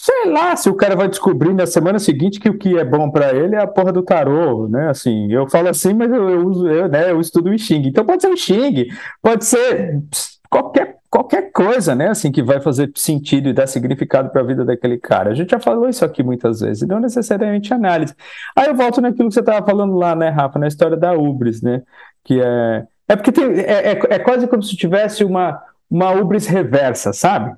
sei lá se o cara vai descobrir na semana seguinte que o que é bom para ele é a porra do tarô, né? Assim, eu falo assim, mas eu, eu uso, eu, né, eu estudo o Xing. Então pode ser o Xing, pode ser qualquer, qualquer coisa, né? Assim, que vai fazer sentido e dar significado para a vida daquele cara. A gente já falou isso aqui muitas vezes, e não necessariamente análise. Aí eu volto naquilo que você estava falando lá, né, Rafa, na história da Ubris, né? Que é. É porque tem, é, é, é quase como se tivesse uma, uma Ubris reversa, sabe?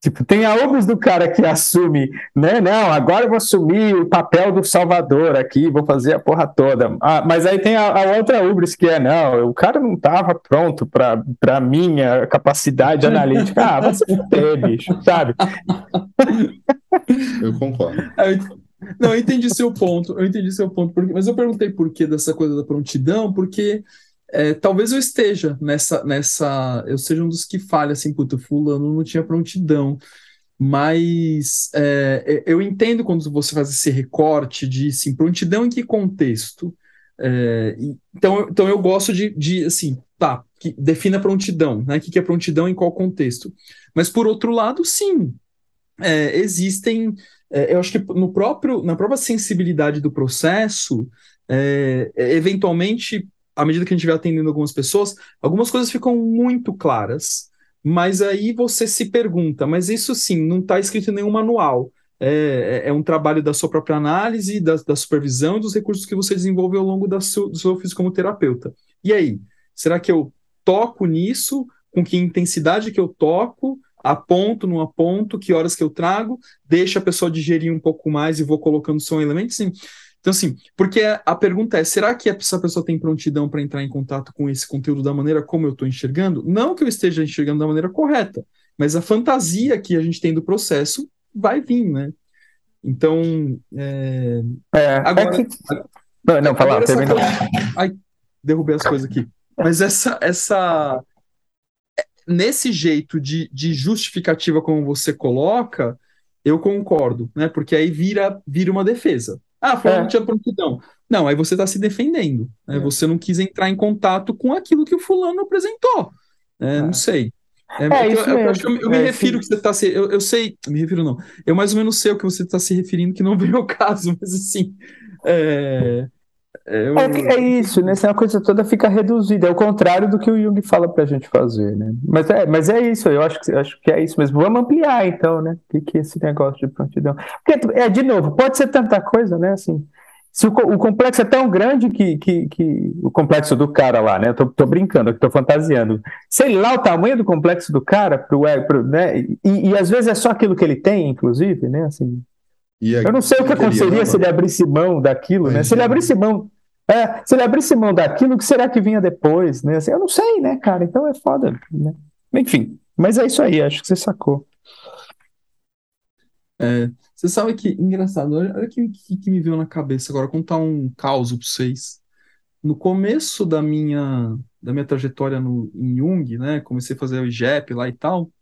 Tipo, tem a Ubris do cara que assume, né? Não, agora eu vou assumir o papel do Salvador aqui, vou fazer a porra toda. Ah, mas aí tem a, a outra Ubris que é, não, o cara não estava pronto para a minha capacidade analítica. Ah, se fuder, bicho, sabe? Eu concordo. Não, eu entendi seu ponto, eu entendi seu ponto, porque- mas eu perguntei por que dessa coisa da prontidão, porque é, talvez eu esteja nessa, nessa, eu seja um dos que falha assim, puta, fulano não tinha prontidão, mas é, eu entendo quando você faz esse recorte de, assim, prontidão em que contexto? É, então, então eu gosto de, de assim, tá, que defina prontidão, né? O que que é prontidão em qual contexto? Mas por outro lado, sim, é, existem, é, eu acho que no próprio, na própria sensibilidade do processo, é, eventualmente, à medida que a gente vai atendendo algumas pessoas, algumas coisas ficam muito claras, mas aí você se pergunta, mas isso sim, não está escrito em nenhum manual. É, é- é um trabalho da sua própria análise, da, da supervisão dos recursos que você desenvolve ao longo da seu, do seu ofício como terapeuta. E aí, será que eu toco nisso? Com que intensidade que eu toco? Aponto, não aponto? Que horas que eu trago? Deixa a pessoa digerir um pouco mais e vou colocando som elemento? Sim. Então, assim, porque a pergunta é: será que essa pessoa tem prontidão para entrar em contato com esse conteúdo da maneira como eu estou enxergando? Não que eu esteja enxergando da maneira correta, mas a fantasia que a gente tem do processo vai vir, né? Então, é, É, Agora- é que... Não, não, fala, termina. coisa- Ai, derrubei as coisas aqui. Mas essa, essa nesse jeito de, de justificativa como você coloca, eu concordo, né? Porque aí vira, vira uma defesa. Ah, fulano É. tinha prontidão. Não, aí você está se defendendo. né? É. Você não quis entrar em contato com aquilo que o fulano apresentou. né? Não sei. É, eu- isso eu, mesmo. eu, eu me É, refiro sim. que você está se. Eu, eu sei, me refiro não. Eu mais ou menos sei o que você está se referindo, que não vem ao caso, mas assim. É, é, eu- É, é isso, né? Essa coisa toda fica reduzida. É o contrário do que o Jung fala pra gente fazer, né? Mas é, mas é isso, eu acho que, acho que é isso mesmo. Vamos ampliar, então, né? O que, que é esse negócio de prontidão? Porque, é, de novo, pode ser tanta coisa, né? Assim, se o, o complexo é tão grande que, que, que o complexo do cara lá, né? Eu tô, tô brincando, eu tô fantasiando. Sei lá o tamanho do complexo do cara, pro, ego, pro, né? E, e às vezes é só aquilo que ele tem, inclusive, né? Assim, E a- eu não sei o que aconteceria se ele abrisse mão daquilo, né? Se ele é. abrisse mão É, se ele abrisse mão daquilo, o que será que vinha depois, né? Assim, eu não sei, né, cara? Então é foda, né? Enfim, mas é isso aí, acho que você sacou. É, você sabe que, engraçado, olha que, que, que, me veio na cabeça agora, contar um caos para vocês. No começo da minha, da minha trajetória no, em Jung, né, comecei a fazer o IGEP lá e tal,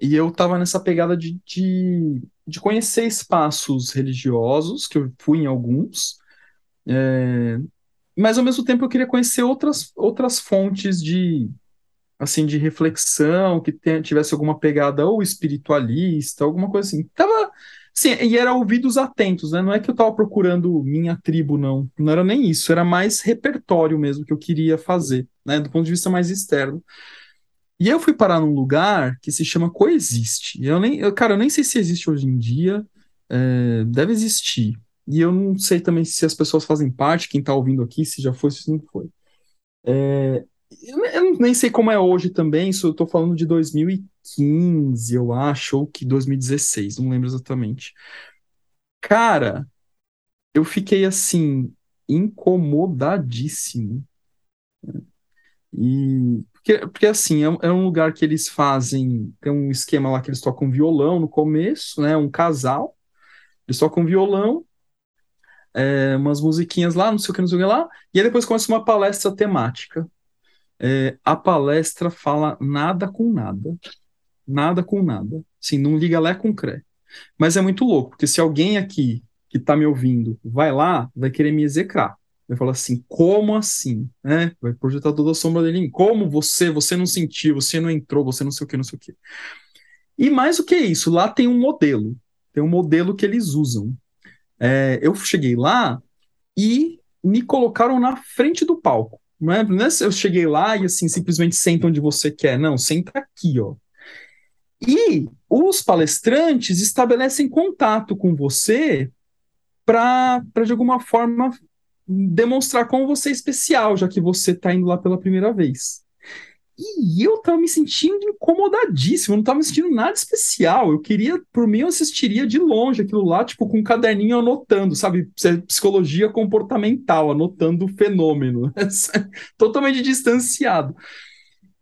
e eu tava nessa pegada de, de, de conhecer espaços religiosos, que eu fui em alguns, é, mas ao mesmo tempo eu queria conhecer outras, outras fontes de, assim, de reflexão, que tenha, tivesse alguma pegada ou espiritualista, alguma coisa assim. Tava, sim, e era ouvidos atentos, né? Não é que eu tava procurando minha tribo, não. Não era nem isso, era mais repertório mesmo que eu queria fazer, né? Do ponto de vista mais externo. E eu fui parar num lugar que se chama Coexiste. Eu nem, eu, cara, eu nem sei se existe hoje em dia. É, deve existir. E eu não sei também se as pessoas fazem parte, quem está ouvindo aqui, se já foi, se não foi. É, eu nem sei como é hoje também, isso eu estou falando de 2015, eu acho, ou que 2016, não lembro exatamente. Cara, eu fiquei assim, incomodadíssimo. E porque, porque assim, é, é, um lugar que eles fazem, tem um esquema lá que eles tocam violão no começo, né? Um casal, eles tocam violão, é, umas musiquinhas lá, não sei o que, não sei o que lá, e aí depois começa uma palestra temática. É, a palestra fala nada com nada. Nada com nada. Sim, não liga lá com cré. Mas é muito louco, porque se alguém aqui que está me ouvindo vai lá, vai querer me execrar. Vai falar assim, como assim? Né? Vai projetar toda a sombra dele em como você, você não sentiu, você não entrou, você não sei o que, não sei o que. E mais do que isso, lá tem um modelo. Tem um modelo que eles usam. É, eu cheguei lá e me colocaram na frente do palco. Não é, não é eu cheguei lá e assim, simplesmente senta onde você quer. Não, senta aqui, ó. E os palestrantes estabelecem contato com você para, de alguma forma, demonstrar como você é especial, já que você está indo lá pela primeira vez. E eu tava me sentindo incomodadíssimo, eu não tava me sentindo nada especial. Eu queria, por mim, eu assistiria de longe aquilo lá, tipo, com um caderninho anotando, sabe? Psicologia comportamental, anotando o fenômeno. Totalmente distanciado.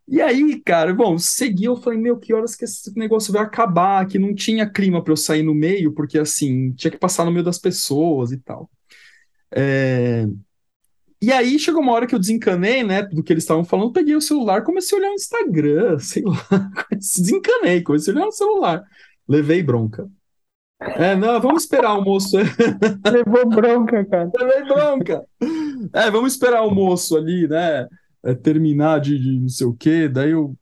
E aí, cara, bom, segui, eu falei, meu, que horas que esse negócio vai acabar? Que não tinha clima para eu sair no meio, porque assim, tinha que passar no meio das pessoas e tal. É... E aí chegou uma hora que eu desencanei, né, do que eles estavam falando, peguei o celular, comecei a olhar o Instagram, sei lá, desencanei, comecei a olhar o celular. Levei bronca. É, não, vamos esperar o almoço. Levou bronca, cara. Levei bronca. É, vamos esperar o almoço ali, né, é, terminar de, de, não sei o quê, daí eu...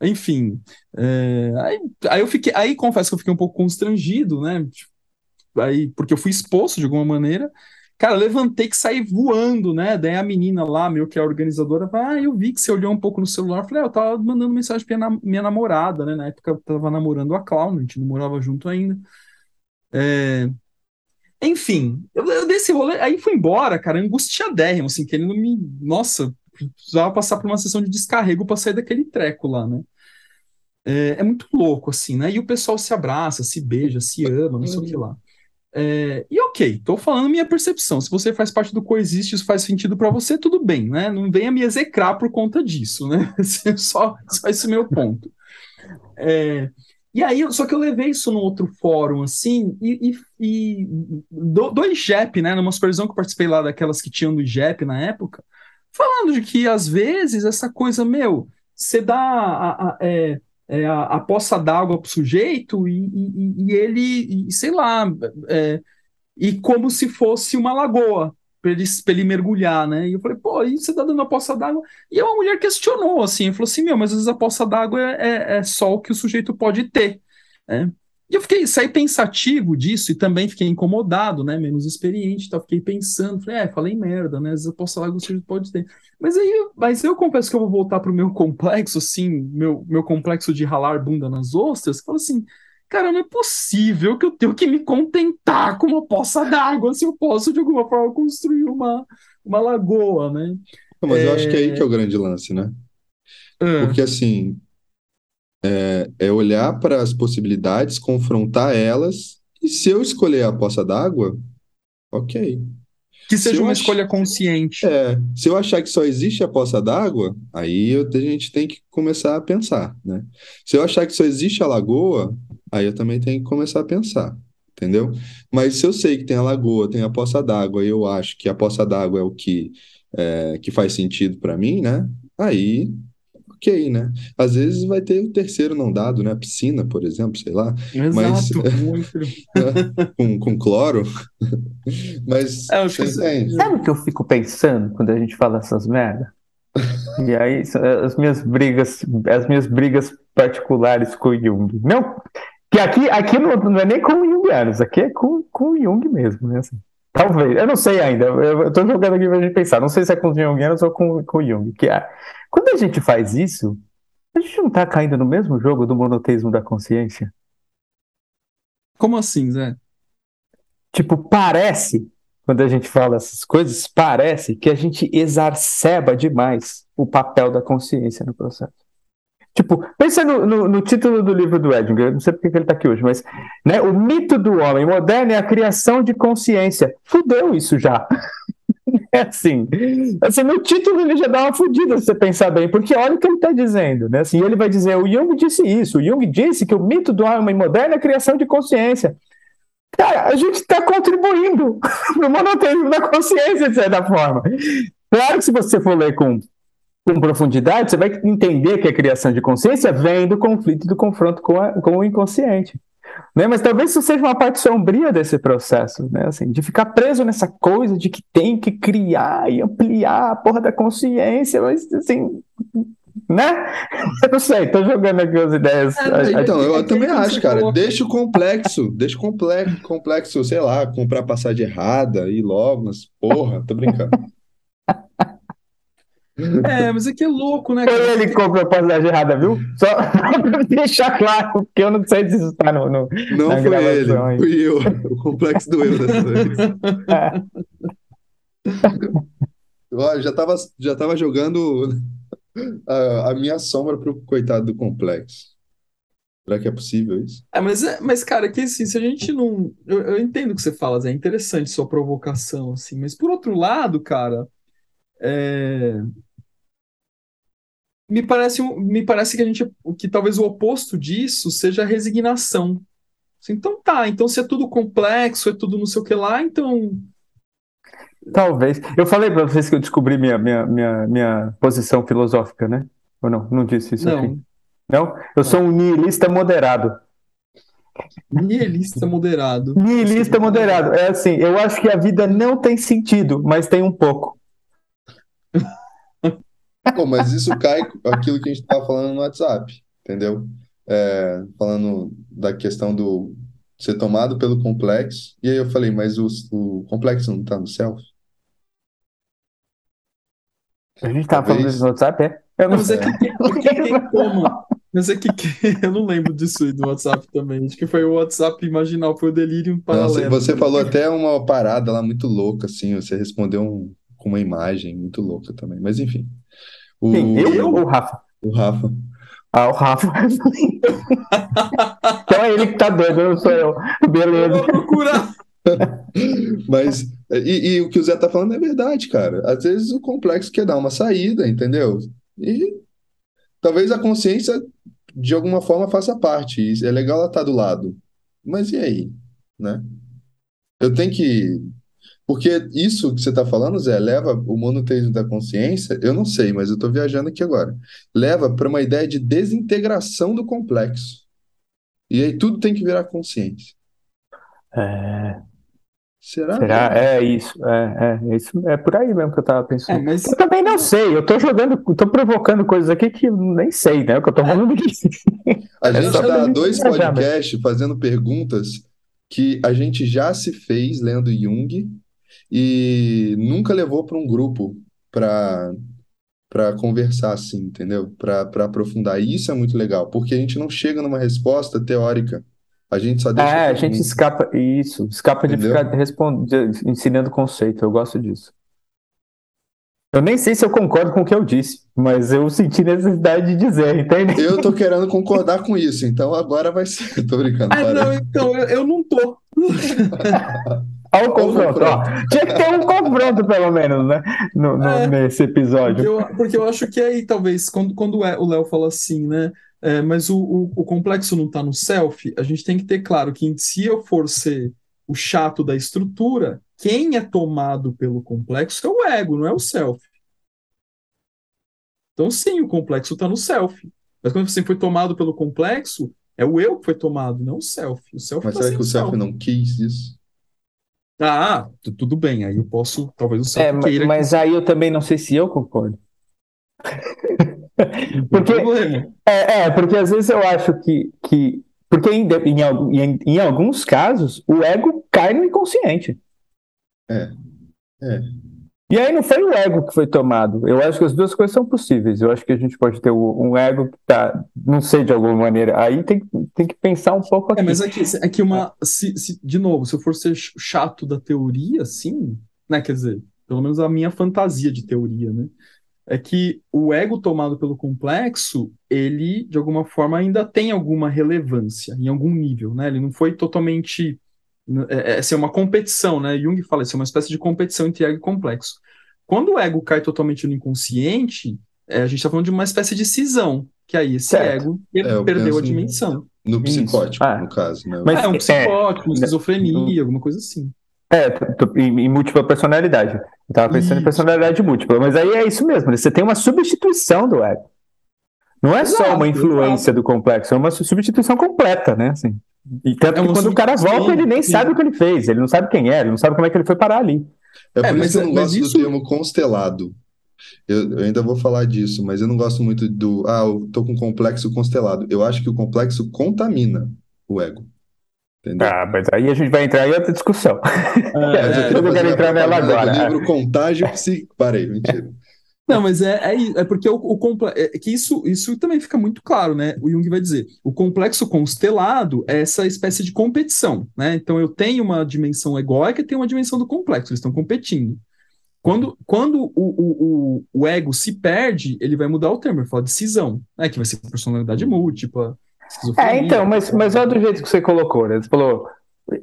Enfim, é, aí, aí eu fiquei, aí confesso que eu fiquei um pouco constrangido, né, aí, porque eu fui exposto de alguma maneira, Cara, levantei que saí voando, né? Daí a menina lá, meu que é a organizadora, ah, eu vi que você olhou um pouco no celular. falei, ah, eu tava mandando mensagem pra minha, namorada, né? Na época eu tava namorando a Cláudia, a gente não morava junto ainda. É... Enfim, eu, eu desse rolê, aí fui embora, cara, angustiadérrimo, assim, querendo me. Nossa, precisava passar por uma sessão de descarrego pra sair daquele treco lá, né? É, é muito louco, assim, né? E o pessoal se abraça, se beija, se ama, não sei o que lá. É, e ok, estou falando minha percepção. Se você faz parte do coexiste, isso faz sentido para você, tudo bem, né? Não venha me execrar por conta disso, né? só, só esse meu ponto. É, e aí, só que eu levei isso num outro fórum, assim, e, e, e do, do IGEP, né? Numa supervisão que eu participei lá daquelas que tinham do IGEP na época, falando de que às vezes essa coisa, meu, você dá a, a, é, é, a, a, poça d'água para o sujeito e, e, e ele, e, sei lá, é, e como se fosse uma lagoa para ele, ele mergulhar, né? E eu falei, pô, aí você tá dando a poça d'água? E uma mulher questionou, assim, falou assim, meu, mas às vezes a poça d'água é, é, é só o que o sujeito pode ter, né? E eu fiquei, saí pensativo disso e também fiquei incomodado, né? Menos experiente, então fiquei pensando, falei, é, falei merda, né? Às vezes eu posso falar que você pode ter. Mas aí, mas eu confesso que eu vou voltar pro meu complexo, assim, meu, meu complexo de ralar bunda nas ostras, que falo assim, cara, não é possível que eu tenho que me contentar com uma poça d'água se eu posso, de alguma forma, construir uma, uma lagoa, né? Mas é... eu acho que é aí que é o grande lance, né? É. Porque assim, é, é olhar para as possibilidades, confrontar elas, e se eu escolher a poça d'água, ok. Que seja eu uma ach- escolha consciente. É, se eu achar que só existe a poça d'água, aí eu- a gente tem que começar a pensar, né? Se eu achar que só existe a lagoa, aí eu também tenho que começar a pensar, entendeu? Mas se eu sei que tem a lagoa, tem a poça d'água, e eu acho que a poça d'água é o que, é, que faz sentido para mim, né? Aí, ok, né? Às vezes vai ter o terceiro não dado, né? A piscina, por exemplo, sei lá, mas- Exato. muito. com, com cloro. Mas É, que entende? Sabe o que eu fico pensando quando a gente fala essas merda? E aí, so- as minhas brigas, as minhas brigas particulares com o Jung. Não, que aqui, aqui não, não é nem com o Jungianos, aqui é com, com o Jung mesmo, né? assim. talvez, eu não sei ainda, eu, eu tô jogando aqui pra gente pensar, não sei se é com os Jungianos ou com, com o Jung. Que é, quando a gente faz isso, a gente não tá caindo no mesmo jogo do monoteísmo da consciência? Como assim, Zé? Tipo, parece, quando a gente fala essas coisas, parece que a gente exacerba demais o papel da consciência no processo. Tipo, pensa no, no- no título do livro do Edinger, eu não sei porque que ele está aqui hoje, mas né, o mito do homem moderno é a criação de consciência. Fudeu isso já. É assim, assim, no título ele já dá uma fudida se você pensar bem, porque olha o que ele está dizendo, né? Assim, ele vai dizer, o Jung disse isso, o Jung disse que o mito do moderno é a criação de consciência. Cara, a gente está contribuindo para o monoteísmo da consciência, de certa forma. Claro que se você for ler com, com profundidade, você vai entender que a criação de consciência vem do conflito e do confronto com, a- com o inconsciente. Né? Mas talvez isso seja uma parte sombria desse processo, né? assim, de ficar preso nessa coisa de que tem que criar e ampliar a porra da consciência, mas assim, né? Eu não sei, tô jogando aqui as ideias. É, Então, eu É, também acho, cara. Deixa o complexo, deixa o complexo, complexo, sei lá, comprar passagem errada e logo, mas porra, tô brincando. É, mas é que é louco, né? Foi cara? ele que comprou a passagem errada, viu? Só pra deixar claro, porque eu não sei se isso tá no. no... Não Na foi ele, aí. fui eu. O complexo do eu dessa vez. Olha, já tava, já tava jogando a, a minha sombra pro coitado do complexo. Será que é possível isso? É, mas, é, mas, cara, que assim, se a gente não. Eu, eu entendo o que você fala, Zé, é interessante sua provocação, assim, mas por outro lado, cara, é, me parece, me parece que a gente. que talvez o oposto disso seja a resignação. Assim, então tá, então se é tudo complexo, é tudo não sei o que lá, então. Talvez. Eu falei pra vocês que eu descobri minha, minha, minha, minha posição filosófica, né? Ou não? Não disse isso aqui. Não. Não? Eu sou um nihilista moderado. Nihilista moderado. Nihilista moderado. É assim, eu acho que a vida não tem sentido, mas tem um pouco. Pô, mas isso cai com aquilo que a gente tava falando no WhatsApp, entendeu? É, falando da questão do ser tomado pelo complexo. E aí eu falei, mas o, o complexo não tá no self? A gente tava Talvez. falando isso no WhatsApp, é? Eu não Mas é sei. que, é que quem toma. Mas é que quem- eu não lembro disso aí do WhatsApp também. Acho que foi o WhatsApp imaginal, foi o delírio Não, você, paralelo. você falou até uma parada lá muito louca, assim. Você respondeu um- com uma imagem muito louca também. Mas enfim. O, Quem, eu ou o Rafa? o Rafa. Ah, o Rafa. então é ele que tá doido, não sou eu. Eu Beleza. vou procurar. Mas, e, e o que o Zé tá falando é verdade, cara. Às vezes o complexo quer dar uma saída, entendeu? E talvez a consciência, de alguma forma, faça parte. É legal ela estar do lado. Mas e aí? Né? Eu tenho que. Porque isso que você está falando, Zé, leva o monoteísmo da consciência, eu não sei, mas eu estou viajando aqui agora. Leva para uma ideia de desintegração do complexo. E aí tudo tem que virar consciência. É, Será? será? É isso. É, é, isso. É por aí mesmo que eu tava É, pensando. mas Eu também não sei, eu tô jogando, tô provocando coisas aqui que eu nem sei, né? O que eu tô falando aqui. A É gente gente dois viajar, podcasts fazendo perguntas que a gente já se fez lendo Jung e nunca levou para um grupo para para conversar assim, entendeu? Para para aprofundar. E isso é muito legal, porque a gente não chega numa resposta teórica. A gente só deixa É, a gente escapa, isso, escapa de Entendeu? ficar respondendo, ensinando conceito, eu gosto disso. Eu nem sei se eu concordo com o que eu disse, mas eu senti necessidade de dizer, entende? Eu tô querendo concordar com isso, então agora vai ser. Tô brincando, Ah, para. não, então, eu, eu não tô. Olha o confronto, ó. Tinha que ter um confronto, pelo menos, né? No, no- É, nesse Porque episódio. eu, porque eu acho que aí, talvez, quando, quando o Léo fala assim, né? é, mas o, o, o complexo não está no self, a gente tem que ter claro que se eu for ser o chato da estrutura, quem é tomado pelo complexo é o ego, não é o self. Então, sim, o complexo está no self. Mas quando você foi tomado pelo complexo, é o eu que foi tomado, não o self. O self Mas tá será que o self self. não quis isso? Ah, tu- tudo bem, aí eu posso, talvez o self É, queira mas aí eu também não sei se eu concordo. que porque-. É, é, porque às vezes eu acho que. que porque em, em, em alguns casos, o ego cai no inconsciente. É. É. E aí não foi o ego que foi tomado. Eu acho que as duas coisas são possíveis. Eu acho que a gente pode ter um ego que tá, não sei, de alguma maneira. Aí tem, tem que pensar um pouco aqui. É, mas aqui, aqui uma. Se, se- de novo, se eu for ser ch- chato da teoria, sim, né? Quer dizer, pelo menos a minha fantasia de teoria, né? É que o ego tomado pelo complexo, ele, de alguma forma, ainda tem alguma relevância, em algum nível, né? Ele não foi totalmente. É, é, assim, é uma competição, né? Jung fala isso, é uma espécie de competição entre ego e complexo. Quando o ego cai totalmente no inconsciente, é, a gente está falando de uma espécie de cisão, que aí esse Certo. ego É, eu perdeu a penso em- dimensão. No psicótico, Ah. no caso, né? Mas- É, um é, psicótico, uma né, esquizofrenia, alguma coisa assim. É, em, em múltipla personalidade. Eu tava pensando em Isso. personalidade múltipla, mas aí é isso mesmo. Você tem uma substituição do ego. Não é só Exato, uma influência do complexo, é uma su- substituição completa, né? Assim. E tanto É que uma quando o cara volta, ele nem sim. sabe o que ele fez, ele não sabe quem é, ele não sabe como é que ele foi parar ali. É É, por mas- isso que eu não mas gosto isso- do termo constelado. Eu, eu ainda vou falar disso, mas eu não gosto muito do. Ah, eu tô com complexo constelado. Eu acho que o complexo contamina o ego. Entendeu? Ah, mas aí a gente vai entrar em outra discussão. Mas eu é, eu não quero entrar nela agora. livro Contágio Psíquico. Parei, mentira. Não, mas é, é, é porque o, o comple- é que isso, isso também fica muito claro, né? O Jung vai dizer, o complexo constelado é essa espécie de competição, né? Então eu tenho uma dimensão egóica e tenho uma dimensão do complexo, eles estão competindo. Quando, quando o, o, o, ego se perde, ele vai mudar o termo, ele fala de cisão, né? Que vai ser personalidade múltipla. É, então, mas, mas olha do jeito que você colocou, né? Você falou,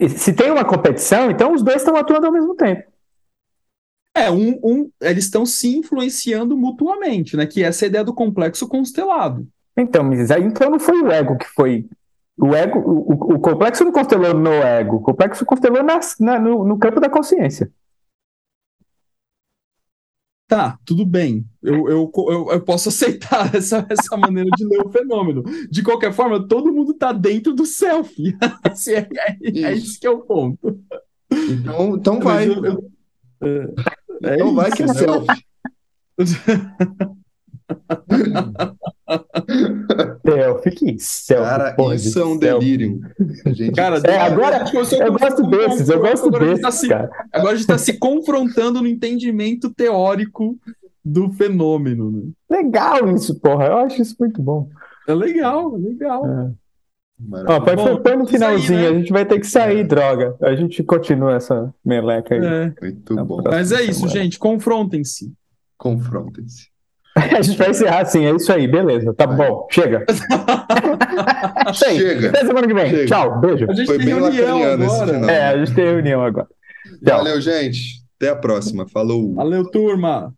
se tem uma competição, então os dois estão atuando ao mesmo tempo. É, um, um, eles estão se influenciando mutuamente, né? Que essa é a ideia do complexo constelado. Então, mas aí então não foi o ego que foi. O ego, o, o- o complexo não constelou no ego, o complexo constelou na, na- no, no campo da consciência. Tá, tudo bem. Eu, eu, eu, eu posso aceitar essa, essa maneira de ler o fenômeno. De qualquer forma, todo mundo tá dentro do selfie. Assim, é, é- é isso que é o ponto. Então, então vai. eu- eu- é- é Então vai que é selfie. Selfie, que selfie. Cara, porra de isso é um delírio. Gente... Cara, É, agora- a gente começou Eu gosto desses, eu gosto agora a gente tá desses, se- cara. Agora a gente está se confrontando no entendimento teórico do fenômeno. né? Legal isso, porra. Eu acho isso muito bom. É legal, é legal. É. Maravilha. põe, Bom, no finalzinho, né? a gente vai ter que sair, É. droga. A gente continua essa meleca aí. É, Muito Tá bom. mas é isso, Semana. gente. Confrontem-se. Confrontem-se. A gente vai encerrar assim, é isso aí, beleza. Tá Vai. bom, chega. Chega. Até semana que vem. Chega. Tchau, beijo. A gente Foi tem bem reunião lacaniano esse agora. final. É, a gente tem reunião agora. Tchau. Valeu, gente. Até a próxima. Falou. Valeu, turma.